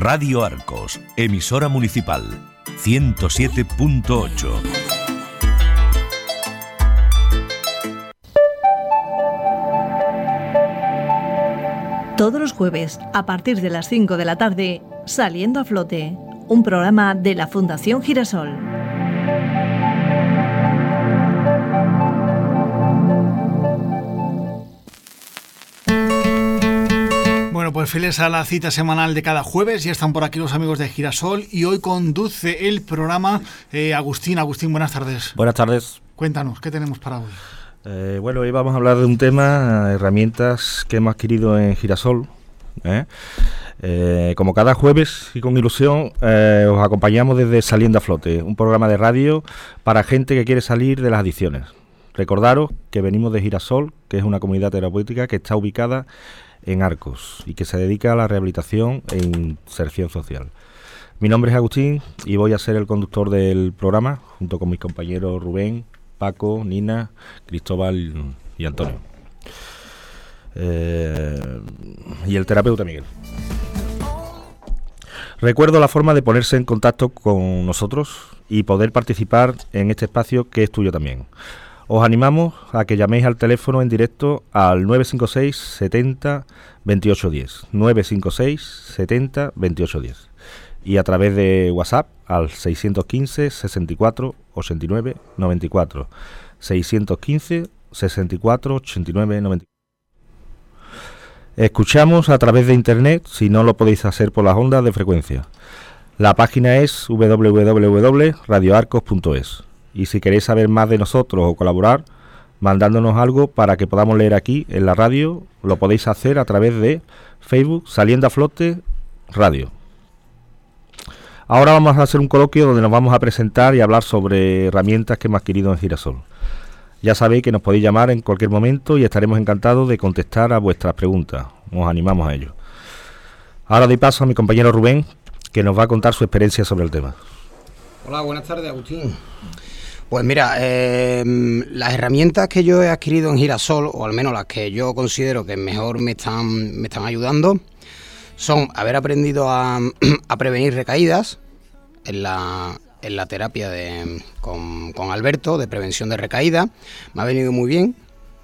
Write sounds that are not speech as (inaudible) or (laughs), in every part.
Radio Arcos, emisora municipal, 107.8. Todos los jueves, a partir de las 5 de la tarde, Saliendo a Flote, un programa de la Fundación Girasol. Bueno, pues fieles a la cita semanal de cada jueves, ya están por aquí los amigos de Girasol y hoy conduce el programa eh, Agustín. Agustín, buenas tardes. Buenas tardes. Cuéntanos, ¿qué tenemos para hoy? Eh, bueno, hoy vamos a hablar de un tema, herramientas que hemos adquirido en Girasol. ¿eh? como cada jueves y con ilusión, os acompañamos desde Saliendo a Flote, un programa de radio para gente que quiere salir de las adicciones. Recordaros que venimos de Girasol, que es una comunidad terapéutica que está ubicada en Arcos y que se dedica a la rehabilitación e inserción social. Mi nombre es Agustín y voy a ser el conductor del programa junto con mis compañeros Rubén, Paco, Nina, Cristóbal y Antonio. Eh, y el terapeuta Miguel. Recuerdo la forma de ponerse en contacto con nosotros y poder participar en este espacio que es tuyo también. Os animamos a que llaméis al teléfono en directo al 956 70 2810. 956 70 2810. Y a través de WhatsApp al 615 64 89 94. 615 64 89 94. Escuchamos a través de internet si no lo podéis hacer por las ondas de frecuencia. La página es www.radioarcos.es y si queréis saber más de nosotros o colaborar, mandándonos algo para que podamos leer aquí en la radio, lo podéis hacer a través de Facebook Saliendo a Flote Radio. Ahora vamos a hacer un coloquio donde nos vamos a presentar y hablar sobre herramientas que hemos adquirido en Girasol. Ya sabéis que nos podéis llamar en cualquier momento y estaremos encantados de contestar a vuestras preguntas. Os animamos a ello. Ahora doy paso a mi compañero Rubén, que nos va a contar su experiencia sobre el tema. Hola, buenas tardes, Agustín. Pues mira, em, las herramientas que yo he adquirido en Girasol, o al menos las que yo considero que mejor me están, me están ayudando, son haber aprendido (clears throat) a, prevenir recaídas en la, en la terapia de, con, con, Alberto de prevención de recaídas. Me ha venido muy bien,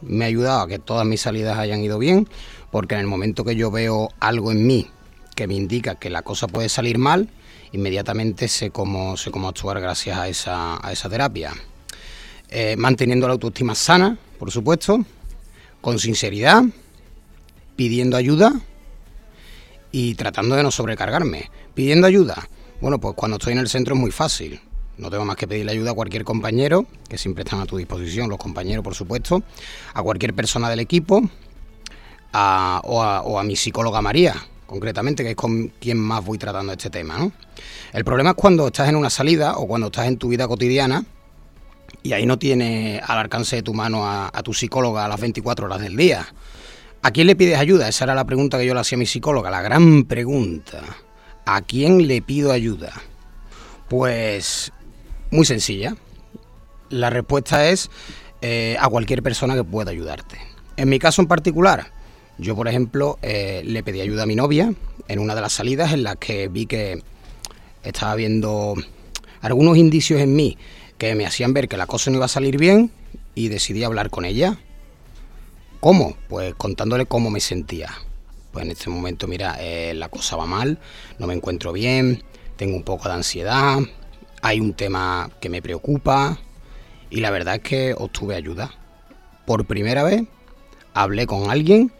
me ha ayudado a que todas mis salidas hayan ido bien, porque en el momento que yo veo algo en mí que me indica que la cosa puede salir mal, inmediatamente sé cómo, sé cómo actuar gracias a esa, a esa terapia. Eh, manteniendo la autoestima sana, por supuesto, con sinceridad, pidiendo ayuda y tratando de no sobrecargarme. Pidiendo ayuda. Bueno, pues cuando estoy en el centro es muy fácil. No tengo más que pedirle ayuda a cualquier compañero, que siempre están a tu disposición, los compañeros, por supuesto, a cualquier persona del equipo, o, a, o a mi psicóloga María, concretamente, que es con quien más voy tratando este tema. ¿no? El problema es cuando estás en una salida o cuando estás en tu vida cotidiana y ahí no tienes al alcance de tu mano a, tu psicóloga a las 24 horas del día. ¿A quién le pides ayuda? Esa era la pregunta que yo le hacía a mi psicóloga, la gran pregunta. ¿A quién le pido ayuda? Pues muy sencilla. La respuesta es eh, a cualquier persona que pueda ayudarte. En mi caso en particular, yo, por ejemplo, eh, le pedí ayuda a mi novia en una de las salidas en las que vi que estaba viendo algunos indicios en mí que me hacían ver que la cosa no iba a salir bien y decidí hablar con ella. ¿Cómo? Pues contándole cómo me sentía. Pues en este momento, mira, eh, la cosa va mal, no me encuentro bien, tengo un poco de ansiedad, hay un tema que me preocupa y la verdad es que obtuve ayuda. Por primera vez hablé con alguien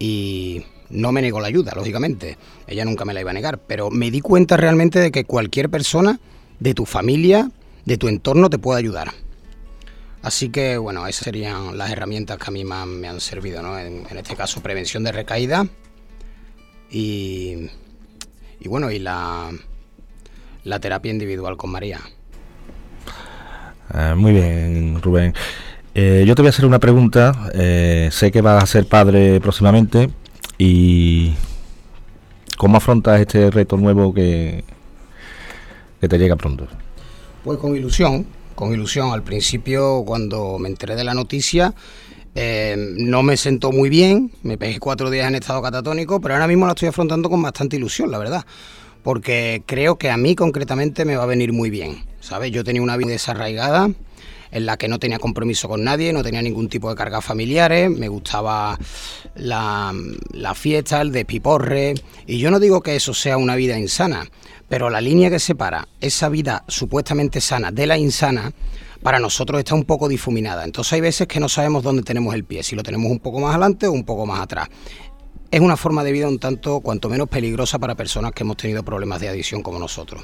y no me negó la ayuda, lógicamente. Ella nunca me la iba a negar, pero me di cuenta realmente de que cualquier persona de tu familia, de tu entorno, te puede ayudar. Así que, bueno, esas serían las herramientas que a mí más me han servido, ¿no? En, este caso, prevención de recaída y, y bueno, y la, la terapia individual con María. Ah, muy bien, Rubén. Eh, yo te voy a hacer una pregunta. Eh, sé que vas a ser padre próximamente y ¿cómo afrontas este reto nuevo que, que te llega pronto? Pues con ilusión, con ilusión. Al principio, cuando me enteré de la noticia, eh, no me sentó muy bien, me pegué cuatro días en estado catatónico, pero ahora mismo la estoy afrontando con bastante ilusión, la verdad. porque creo que a mí concretamente me va a venir muy bien, ¿sabes? Yo tenía una vida desarraigada en la que no tenía compromiso con nadie, no tenía ningún tipo de cargas familiares, me gustaba la, la fiesta, el despiporre, y yo no digo que eso sea una vida insana, pero la línea que separa esa vida supuestamente sana de la insana, para nosotros está un poco difuminada. Entonces hay veces que no sabemos dónde tenemos el pie, si lo tenemos un poco más adelante o un poco más atrás. Es una forma de vida un tanto, cuanto menos peligrosa para personas que hemos tenido problemas de adicción como nosotros.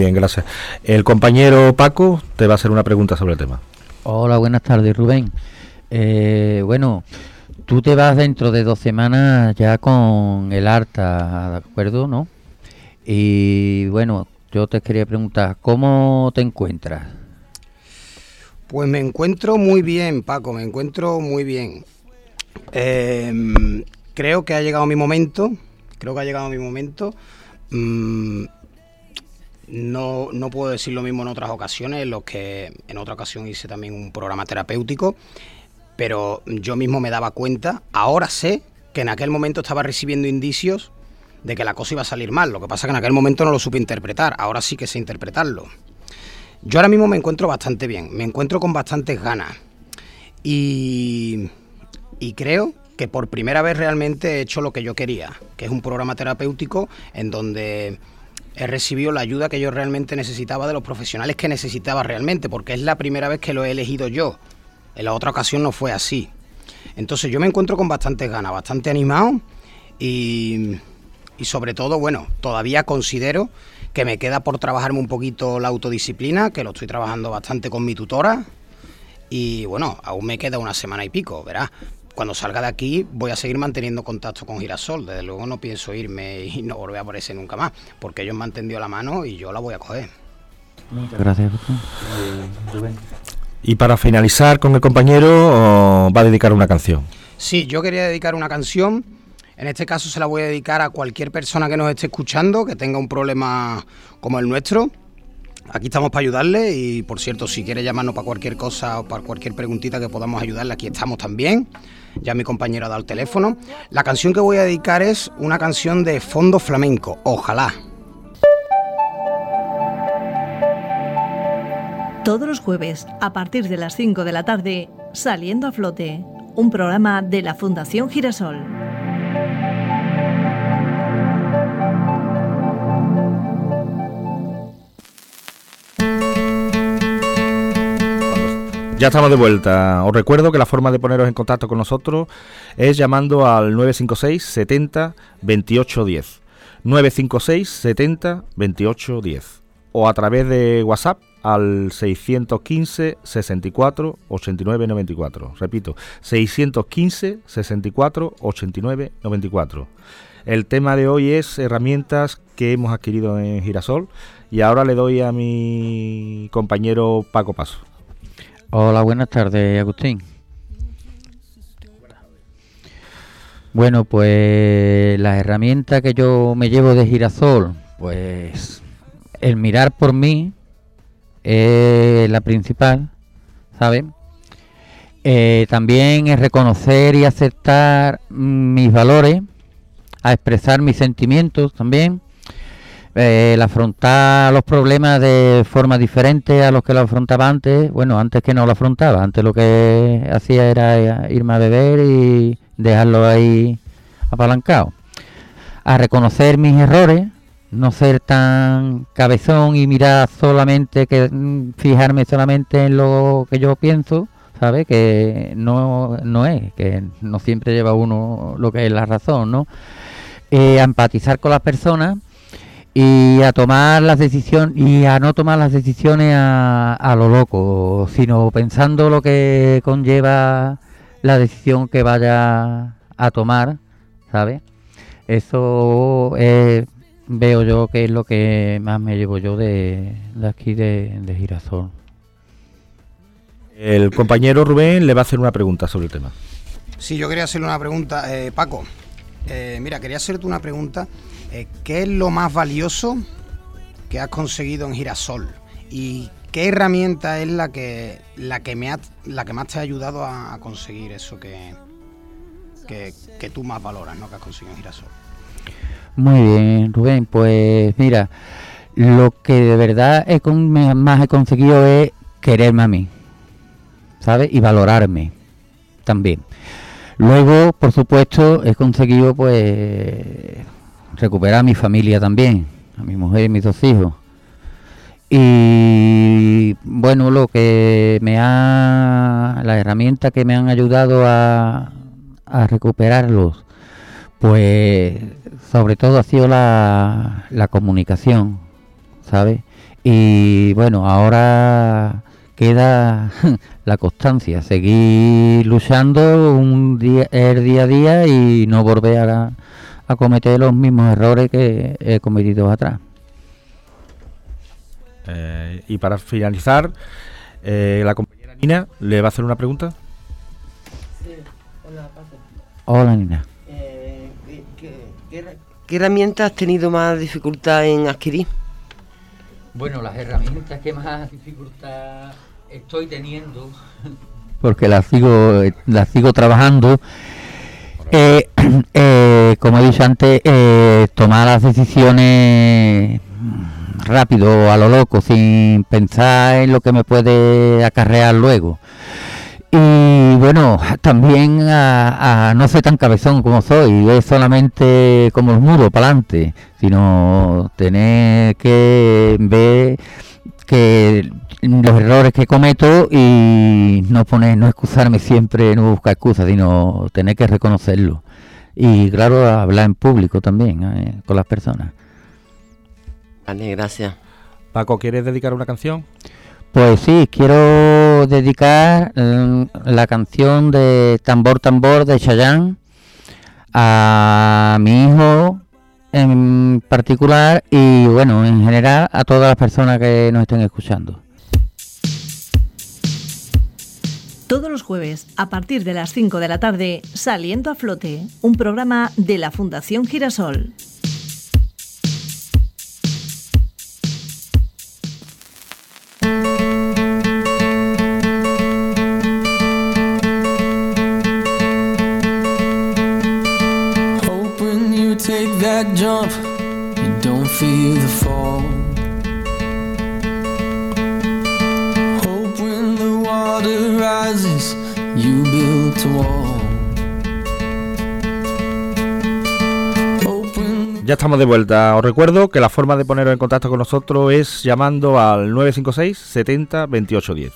Bien, gracias. El compañero Paco te va a hacer una pregunta sobre el tema. Hola, buenas tardes, Rubén. Eh, bueno, tú te vas dentro de dos semanas ya con el harta, ¿de acuerdo? ¿No? Y bueno, yo te quería preguntar, ¿cómo te encuentras? Pues me encuentro muy bien, Paco, me encuentro muy bien. Em, creo que ha llegado mi momento, creo que ha llegado mi momento. Mm, no, no puedo decir lo mismo en otras ocasiones, en los que en otra ocasión hice también un programa terapéutico, pero yo mismo me daba cuenta, ahora sé que en aquel momento estaba recibiendo indicios de que la cosa iba a salir mal. Lo que pasa que en aquel momento no lo supe interpretar, ahora sí que sé interpretarlo. Yo ahora mismo me encuentro bastante bien, me encuentro con bastantes ganas y, y creo que por primera vez realmente he hecho lo que yo quería, que es un programa terapéutico en donde he recibido la ayuda que yo realmente necesitaba de los profesionales que necesitaba realmente, porque es la primera vez que lo he elegido yo. En la otra ocasión no fue así. Entonces yo me encuentro con bastantes ganas, bastante animado y, y sobre todo, bueno, todavía considero que me queda por trabajarme un poquito la autodisciplina, que lo estoy trabajando bastante con mi tutora. Y bueno, aún me queda una semana y pico, verás. Cuando salga de aquí voy a seguir manteniendo contacto con Girasol. Desde luego no pienso irme y no volver a aparecer nunca más, porque ellos me han tendido la mano y yo la voy a coger. Muchas gracias, Rubén. Y para finalizar con el compañero, va a dedicar una canción. Sí, yo quería dedicar una canción en este caso se la voy a dedicar a cualquier persona que nos esté escuchando, que tenga un problema como el nuestro. Aquí estamos para ayudarle y por cierto, si quiere llamarnos para cualquier cosa o para cualquier preguntita que podamos ayudarle, aquí estamos también. Ya mi compañero ha dado el teléfono. La canción que voy a dedicar es una canción de fondo flamenco, ojalá. Todos los jueves, a partir de las 5 de la tarde, Saliendo a Flote, un programa de la Fundación Girasol. Ya estamos de vuelta. Os recuerdo que la forma de poneros en contacto con nosotros es llamando al 956 70 28 10. 956 70 28 10. O a través de WhatsApp al 615 64 89 94. Repito, 615 64 89 94. El tema de hoy es herramientas que hemos adquirido en Girasol y ahora le doy a mi compañero Paco Paso. Hola, buenas tardes, Agustín. Bueno, pues la herramienta que yo me llevo de girasol, pues el mirar por mí es la principal, ¿sabes? Eh, también es reconocer y aceptar mis valores, a expresar mis sentimientos también el afrontar los problemas de forma diferente a los que lo afrontaba antes, bueno, antes que no lo afrontaba, antes lo que hacía era irme a beber y dejarlo ahí apalancado. A reconocer mis errores, no ser tan cabezón y mirar solamente, que mm, fijarme solamente en lo que yo pienso, ¿sabe? Que no, no es, que no siempre lleva uno lo que es la razón, ¿no? Eh, a empatizar con las personas y a tomar las decisiones y a no tomar las decisiones a, a, lo loco, sino pensando lo que conlleva la decisión que vaya a tomar, ¿sabes? Eso veo yo que es lo que más me llevo yo de, de aquí de, de, Girasol. El compañero Rubén le va a hacer una pregunta sobre el tema. Sí, yo quería hacerle una pregunta, eh, Paco. Eh, mira, quería hacerte una pregunta eh, ¿qué es lo más valioso que has conseguido en Girasol? ¿Y qué herramienta es la que, la que, me ha, la que más te ha ayudado a, conseguir eso que, que, tú más valoras, ¿no? que has conseguido en Girasol? Muy bien, Rubén. Pues mira, lo que de verdad he más he conseguido es quererme a mí, ¿sabes? Y valorarme también. Luego, por supuesto, he conseguido pues recuperar a mi familia también, a mi mujer y mis dos hijos. Y bueno, lo que me ha, la herramienta que me han ayudado a, a recuperarlos, pues sobre todo ha sido la, la comunicación, ¿sabes? Y bueno, ahora queda (laughs) la constancia, seguir luchando un día, el día a día y no volver a, a cometer los mismos errores que he cometido atrás. Eh, y para finalizar, eh, la compañera Nina le va a hacer una pregunta. Sí, hola, Hola, Nina. Eh, ¿qué, herramientas has tenido más dificultad en adquirir? Bueno, las herramientas que más dificultad estoy teniendo, porque las sigo, las sigo trabajando. Como he dicho antes, tomar las decisiones rápido, a lo loco, sin pensar en lo que me puede acarrear luego. Y bueno, también a, no ser tan cabezón como soy, es solamente como el muro para adelante, sino tener que ver que los errores que cometo y no poner, no excusarme siempre, no buscar excusas, sino tener que reconocerlo. Y claro, hablar en público también, eh, con las personas gracias. Paco, ¿quieres dedicar una canción? Pues sí, quiero dedicar mm, la canción de Tambor Tambor de Chayanne a mi hijo en particular y bueno, en general a todas las personas que nos estén escuchando. Todos los jueves, a partir de las 5 de la tarde, Saliendo a Flote, un programa de la Fundación Girasol. Ya estamos de vuelta. Os recuerdo que la forma de poneros en contacto con nosotros es llamando al 956 70 28 10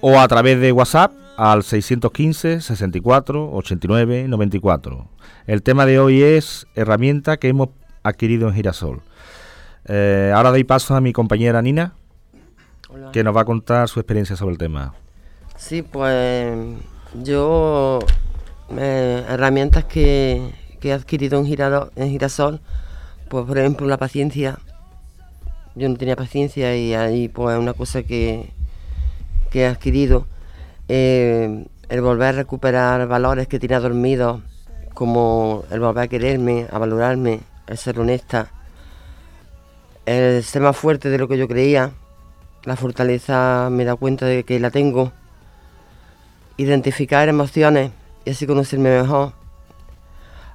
o a través de WhatsApp al 615 64 89 94. El tema de hoy es herramienta que hemos adquirido en Girasol. Eh, ahora doy paso a mi compañera Nina, que nos va a contar su experiencia sobre el tema. Sí, pues yo eh, herramientas que, he adquirido en, en Girasol, pues por ejemplo la paciencia. Yo no tenía paciencia y ahí pues una cosa que, que he adquirido. Eh, el volver a recuperar valores que tenía dormidos, como el volver a quererme, a valorarme, el ser honesta, el ser más fuerte de lo que yo creía, la fortaleza me da cuenta de que la tengo, identificar emociones y así conocerme mejor,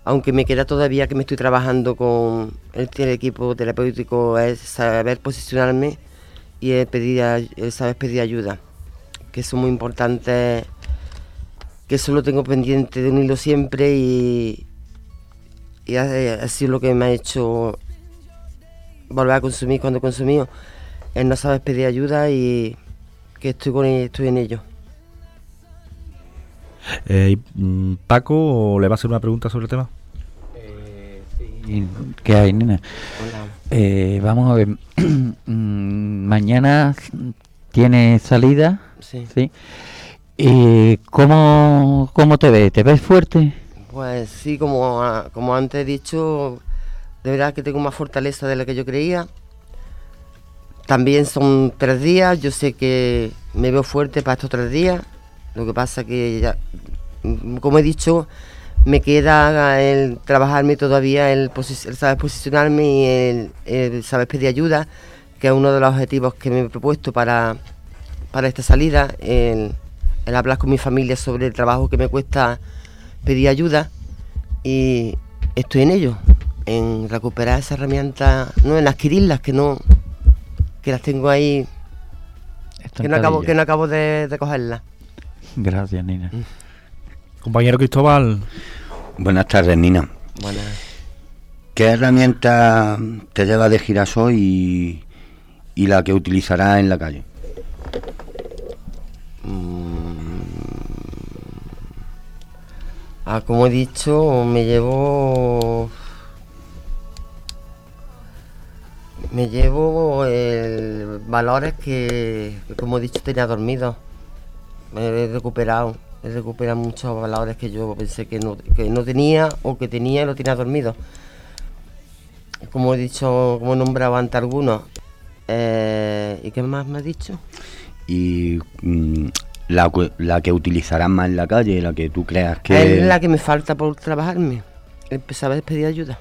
aunque me queda todavía que me estoy trabajando con el, equipo terapéutico, es saber posicionarme y pedir, saber pedir ayuda, que son muy importantes, que eso lo tengo pendiente de unirlo siempre y, y ha, sido lo que me ha hecho volver a consumir cuando he consumido, es no saber pedir ayuda y que estoy, con, estoy en ello. Eh, mm, Paco, ¿le va a hacer una pregunta sobre el tema? ¿Qué hay, nena? Eh, vamos a ver. (clears throat) Mm, mañana tiene salida. Sí. ¿sí? ¿Y cómo, cómo te ves? ¿Te ves fuerte? Pues sí, como, como antes he dicho, de verdad que tengo más fortaleza de la que yo creía. También son tres días, yo sé que me veo fuerte para estos tres días. Lo que pasa que ya, como he dicho, me queda el trabajarme todavía, el, saber posicionarme y el, saber pedir ayuda, que es uno de los objetivos que me he propuesto para, para esta salida, el hablar con mi familia sobre el trabajo que me cuesta pedí ayuda y estoy en ello. en recuperar esas herramientas, no en adquirirlas, que no, que las tengo ahí, que no acabo, que no acabo de, de cogerlas. Gracias, Nina. Compañero Cristóbal. Buenas tardes, Nina. Buenas. ¿Qué herramienta te lleva de girasol y, y la que utilizarás en la calle? Ah, como he dicho, me llevo. Me llevo el valores que, como he dicho, tenía dormido. He recuperado. He recuperado muchos valores que yo pensé que no, que no tenía o que tenía y lo tenía dormido. Como he dicho, como he nombrado antes algunos. Eh, ¿Y qué más me has dicho? Y mm, la, cu- la que utilizarás más en la calle, la que tú creas que... Es la que me falta por trabajarme. Empezaba a pedir ayuda.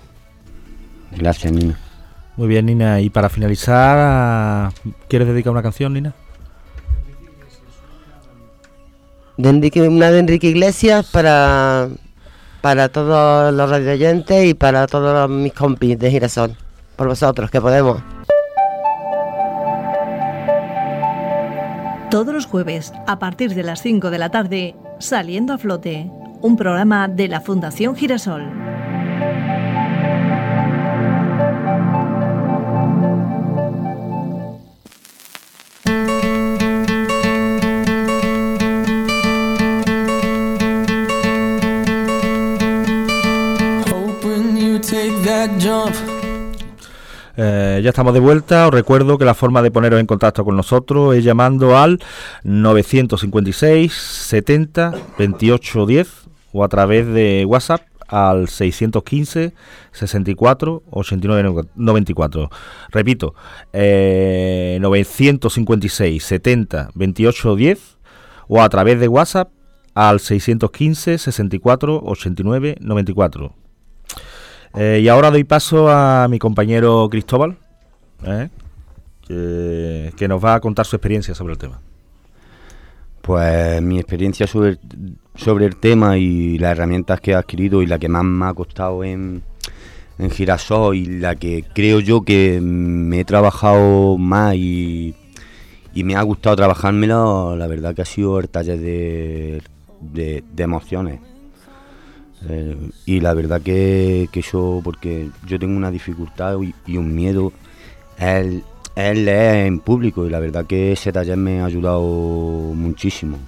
Gracias, Nina. Muy bien, Nina. Y para finalizar, ah, ¿quieres dedicar una canción, Nina? De una de Enrique Iglesias para, para todos los radioyentes y para todos mis compis de Girasol. Por vosotros, que podemos. Todos los jueves, a partir de las 5 de la tarde, Saliendo a Flote, un programa de la Fundación Girasol. Eh, ya estamos de vuelta. Os recuerdo que la forma de poneros en contacto con nosotros es llamando al 956 70 28 10 o a través de WhatsApp al 615 64 89 94. Repito, eh, 956 70 28 10 o a través de WhatsApp al 615 64 89 94. Eh, y ahora doy paso a mi compañero Cristóbal, ¿eh? que, nos va a contar su experiencia sobre el tema. Pues mi experiencia sobre, sobre el tema y las herramientas que he adquirido y la que más me ha costado en, en Girasol y la que creo yo que me he trabajado más y, y me ha gustado trabajármela, la verdad que ha sido el taller de, de emociones. Eh, y la verdad que, que eso, porque yo tengo una dificultad y, y un miedo, es, leer en público y la verdad que ese taller me ha ayudado muchísimo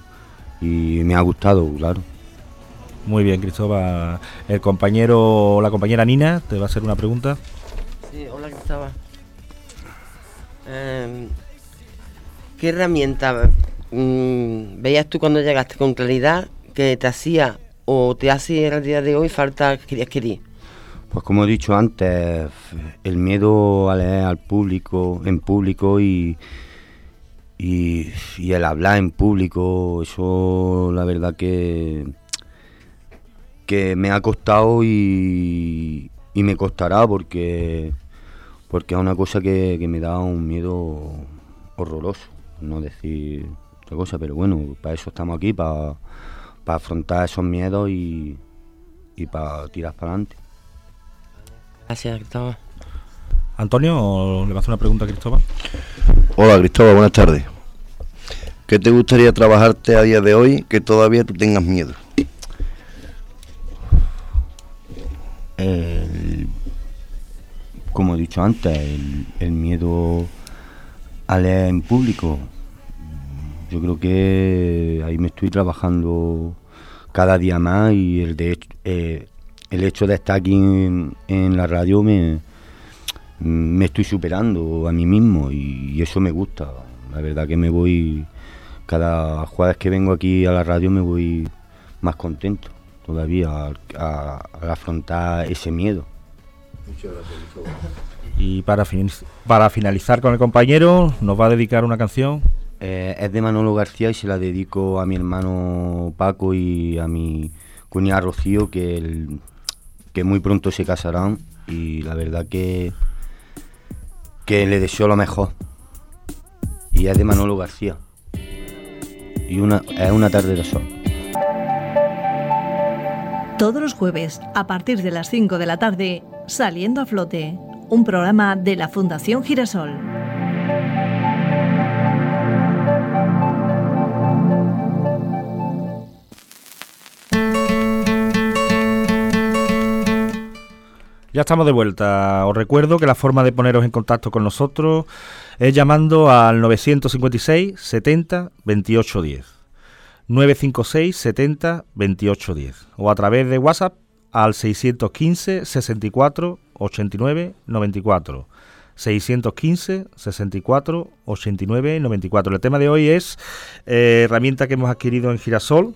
y me ha gustado, claro. Muy bien, Cristóbal. El compañero, la compañera Nina, te va a hacer una pregunta. Sí, hola Cristóbal. Em, ¿Qué herramienta mm, veías tú cuando llegaste con claridad que te hacía o te hace el día de hoy falta adquirir? Pues como he dicho antes, el miedo a leer al público, en público y, y, y el hablar en público, eso la verdad que, que me ha costado y, y me costará porque, porque es una cosa que, que me da un miedo horroroso, no decir otra cosa, pero bueno, para eso estamos aquí, para, para afrontar esos miedos y, y para tirar para adelante. Gracias, Cristóbal. Antonio, ¿le va a hacer una pregunta a Cristóbal? Hola Cristóbal, buenas tardes. ¿Qué te gustaría trabajarte a día de hoy que todavía tú tengas miedo? El- como he dicho antes, el, el miedo a leer en público. Yo creo que ahí me estoy trabajando cada día más y el de hecho, eh, el hecho de estar aquí en, en la radio me, me estoy superando a mí mismo y, y eso me gusta. La verdad que me voy, cada jueves que vengo aquí a la radio me voy más contento todavía al- a, al afrontar ese miedo. Y para, fin- para finalizar con el compañero, nos va a dedicar una canción. Eh, es de Manolo García y se la dedico a mi hermano Paco y a mi cuñada Rocío que, que muy pronto se casarán y la verdad que, que le deseo lo mejor. Y es de Manolo García. Y una, es una tarde de sol. Todos los jueves, a partir de las 5 de la tarde, Saliendo a Flote, un programa de la Fundación Girasol. Ya estamos de vuelta. Os recuerdo que la forma de poneros en contacto con nosotros es llamando al 956 70 28 10. 956 70 28 10. O a través de WhatsApp al 615 64 89 94. 615 64 89 94. El tema de hoy es eh, herramienta que hemos adquirido en Girasol.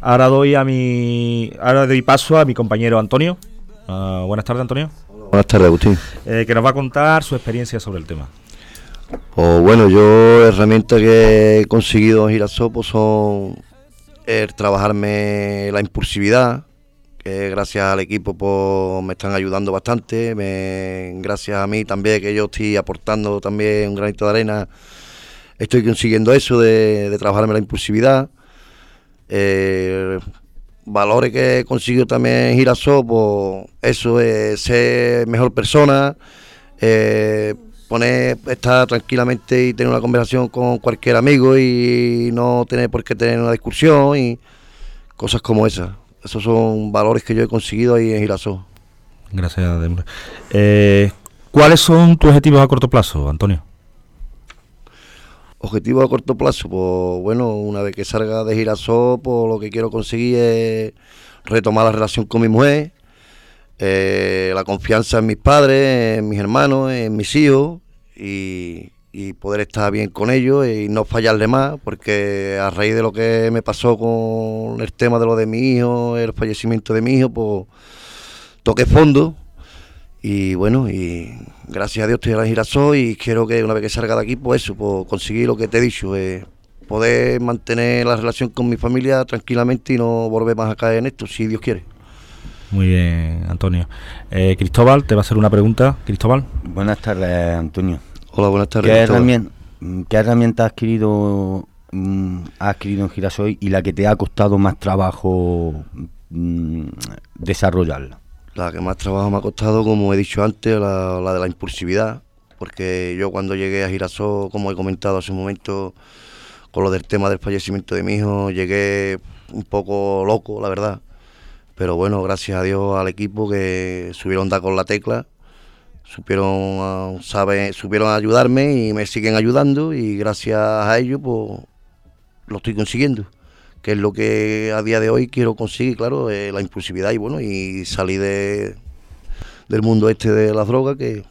Ahora doy a mi ahora doy paso a mi compañero Antonio. Uh, buenas tardes, Antonio. Buenas tardes, Agustín. Eh, que nos va a contar su experiencia sobre el tema. Pues bueno, yo herramientas que he conseguido en Girasol pues son el trabajarme la impulsividad, que gracias al equipo pues me están ayudando bastante, me, gracias a mí también que yo estoy aportando también un granito de arena, estoy consiguiendo eso de, de trabajarme la impulsividad. Eh, valores que he conseguido también Girasol, pues eso es ser mejor persona, eh, poner, estar tranquilamente y tener una conversación con cualquier amigo y no tener por qué tener una discusión y cosas como esas. Esos son valores que yo he conseguido ahí en Girasol. Gracias, Débora. Eh, ¿Cuáles son tus objetivos a corto plazo, Antonio? Objetivo a corto plazo, pues bueno, una vez que salga de Girasol, pues lo que quiero conseguir es retomar la relación con mi mujer, eh, la confianza en mis padres, en mis hermanos, en mis hijos y, y, poder estar bien con ellos y no fallarle más, porque a raíz de lo que me pasó con el tema de lo de mi hijo, el fallecimiento de mi hijo, pues toqué fondo y bueno, y gracias a Dios estoy en la girasol y quiero que una vez que salga de aquí, pues eso, pues conseguir lo que te he dicho, eh, poder mantener la relación con mi familia tranquilamente y no volver más a caer en esto, si Dios quiere. Muy bien, Antonio. Eh, Cristóbal, te va a hacer una pregunta. Cristóbal. Buenas tardes, Antonio. Hola, buenas tardes. ¿Qué, herramienta, ¿qué herramienta has adquirido, mm, has adquirido en Girasol y la que te ha costado más trabajo mm, desarrollarla? La que más trabajo me ha costado, como he dicho antes, la, de la impulsividad, porque yo cuando llegué a Girasol, como he comentado hace un momento, con lo del tema del fallecimiento de mi hijo, llegué un poco loco, la verdad. Pero bueno, gracias a Dios al equipo que subieron dar con la tecla, supieron, sabe, supieron ayudarme y me siguen ayudando y gracias a ellos pues lo estoy consiguiendo que es lo que a día de hoy quiero conseguir, claro, eh, la impulsividad y bueno, y salir de, del mundo este de las drogas que,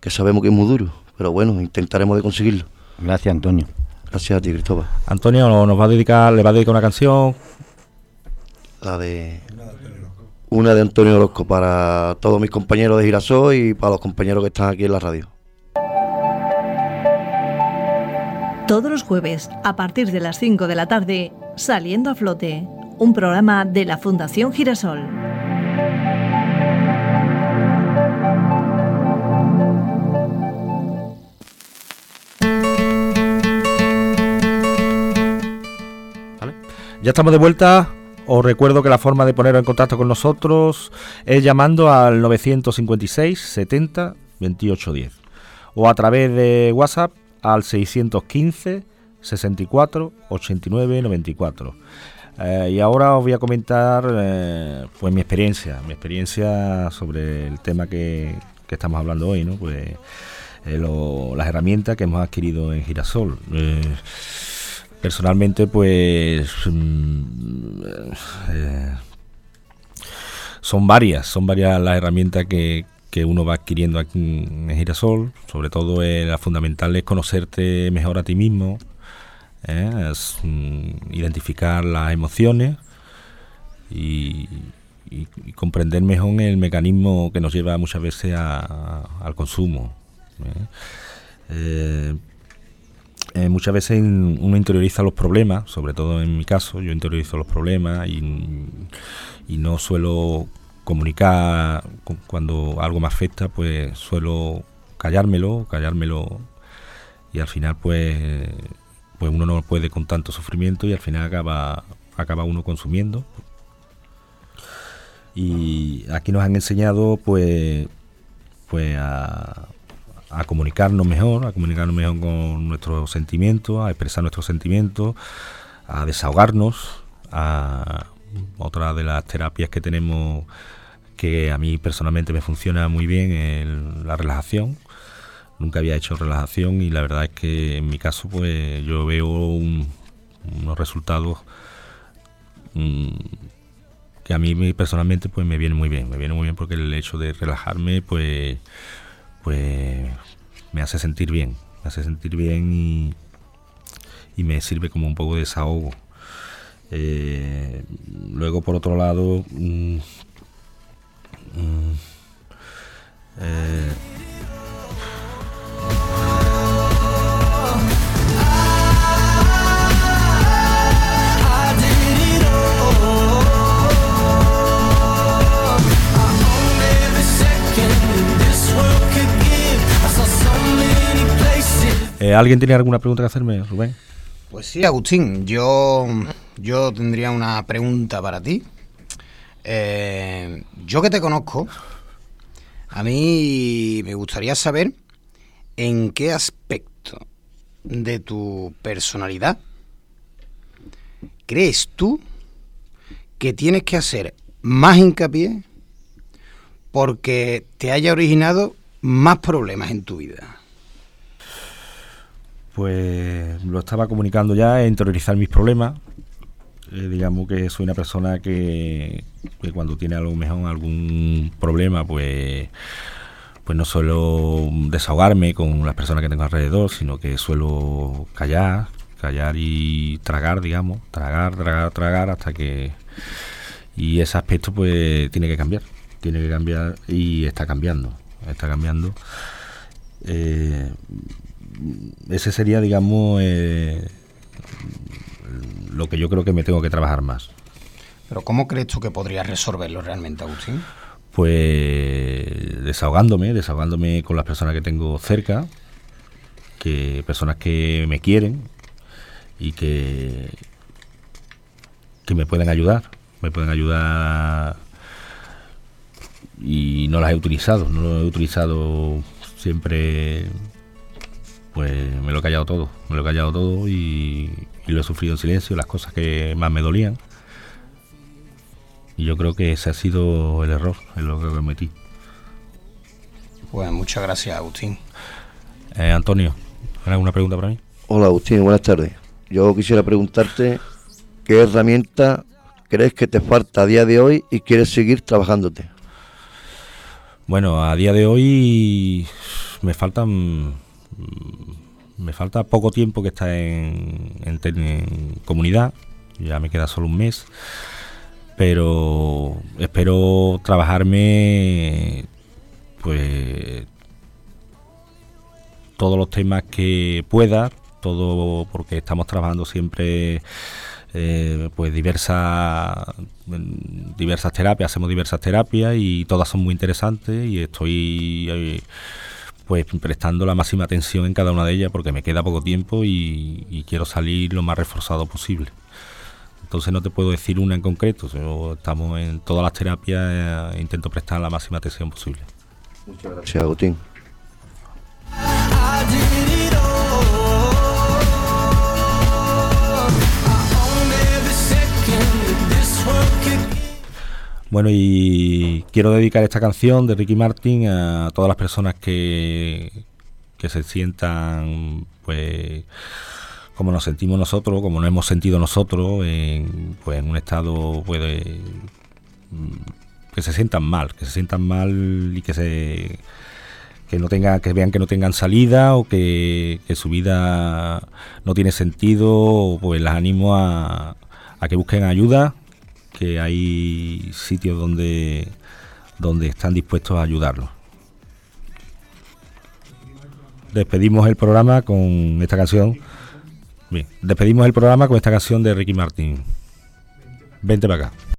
que sabemos que es muy duro, pero bueno, intentaremos de conseguirlo. Gracias, Antonio. Gracias a ti, Cristóbal. Antonio nos va a dedicar, le va a dedicar una canción. La de una de Antonio Orozco para todos mis compañeros de Girasol y para los compañeros que están aquí en la radio. Todos los jueves, a partir de las 5 de la tarde, Saliendo a Flote, un programa de la Fundación Girasol. ¿Vale? Ya estamos de vuelta. Os recuerdo que la forma de poneros en contacto con nosotros es llamando al 956 70 28 10 o a través de WhatsApp al 615 64 89 94. Eh, y ahora os voy a comentar eh, pues mi experiencia, mi experiencia sobre el tema que, que estamos hablando hoy, ¿no? Pues eh, las herramientas que hemos adquirido en Girasol. personalmente, pues mm, son varias, son varias las herramientas que, que uno va adquiriendo aquí en Girasol, sobre todo eh, la fundamental es conocerte mejor a ti mismo, eh, mm, identificar las emociones y, comprender mejor el mecanismo que nos lleva muchas veces a, al consumo. Eh. muchas veces uno interioriza los problemas, sobre todo en mi caso, yo interiorizo los problemas y no suelo comunicar cuando algo me afecta, pues suelo callármelo, callármelo y al final pues pues uno no puede con tanto sufrimiento y al final acaba acaba uno consumiendo. Y aquí nos han enseñado pues, pues a, a comunicarnos mejor, a comunicarnos mejor con nuestros sentimientos, a expresar nuestros sentimientos, a desahogarnos, a otra de las terapias que tenemos que a mí personalmente me funciona muy bien la relajación. Nunca había hecho relajación y la verdad es que en mi caso pues yo veo unos resultados mm, que a mí personalmente pues me viene muy bien, me viene muy bien porque el hecho de relajarme pues pues me hace sentir bien, me hace sentir bien y, me sirve como un poco de desahogo. Eh, luego, por otro lado, mm, Eh, ¿Alguien tiene alguna pregunta que hacerme, Rubén? Pues sí, Agustín, yo, yo tendría una pregunta para ti. Eh, yo que te conozco, a mí me gustaría saber en qué aspecto de tu personalidad crees tú que tienes que hacer más hincapié porque te haya originado más problemas en tu vida pues lo estaba comunicando ya, interiorizar mis problemas. Eh, digamos que soy una persona que, cuando tiene algo mejor, algún problema, pues pues no suelo desahogarme con las personas que tengo alrededor, sino que suelo callar, callar y tragar, digamos, tragar, tragar, tragar hasta que y ese aspecto pues tiene que cambiar, tiene que cambiar y está cambiando, está cambiando. Eh, ese sería, digamos, eh, lo que yo creo que me tengo que trabajar más. Pero ¿cómo crees tú que podrías resolverlo realmente, Agustín? Pues desahogándome, desahogándome con las personas que tengo cerca, que personas que me quieren y que que me pueden ayudar, me pueden ayudar y no las he utilizado, no lo he utilizado siempre pues me lo he callado todo, me lo he callado todo y, lo he sufrido en silencio, las cosas que más me dolían. Y yo creo que ese ha sido el error en lo que cometí. Pues muchas gracias, Agustín. Eh, Antonio, ¿alguna pregunta para mí? Hola, Agustín, buenas tardes. Yo quisiera preguntarte qué herramienta crees que te falta a día de hoy y quieres seguir trabajándote. Bueno, a día de hoy me faltan me falta poco tiempo que está en, comunidad, ya me queda solo un mes, pero espero trabajarme pues todos los temas que pueda, todo porque estamos trabajando siempre eh, pues diversas diversas terapias, hacemos diversas terapias y todas son muy interesantes y estoy eh, pues prestando la máxima atención en cada una de ellas porque me queda poco tiempo y, quiero salir lo más reforzado posible. Entonces no te puedo decir una en concreto, estamos en todas las terapias e intento prestar la máxima atención posible. Muchas gracias, Agustín. Bueno, y quiero dedicar esta canción de Ricky Martin a todas las personas que, que se sientan, pues, como nos sentimos nosotros, como nos hemos sentido nosotros, en, pues, en un estado, pues, que se sientan mal, que se sientan mal y que se que no tengan, que vean que no tengan salida o que, su vida no tiene sentido, pues les animo a que busquen ayuda, que hay sitios donde, donde están dispuestos a ayudarlos. Despedimos el programa con esta canción. Despedimos el programa con esta canción de Ricky Martin. Vente para acá.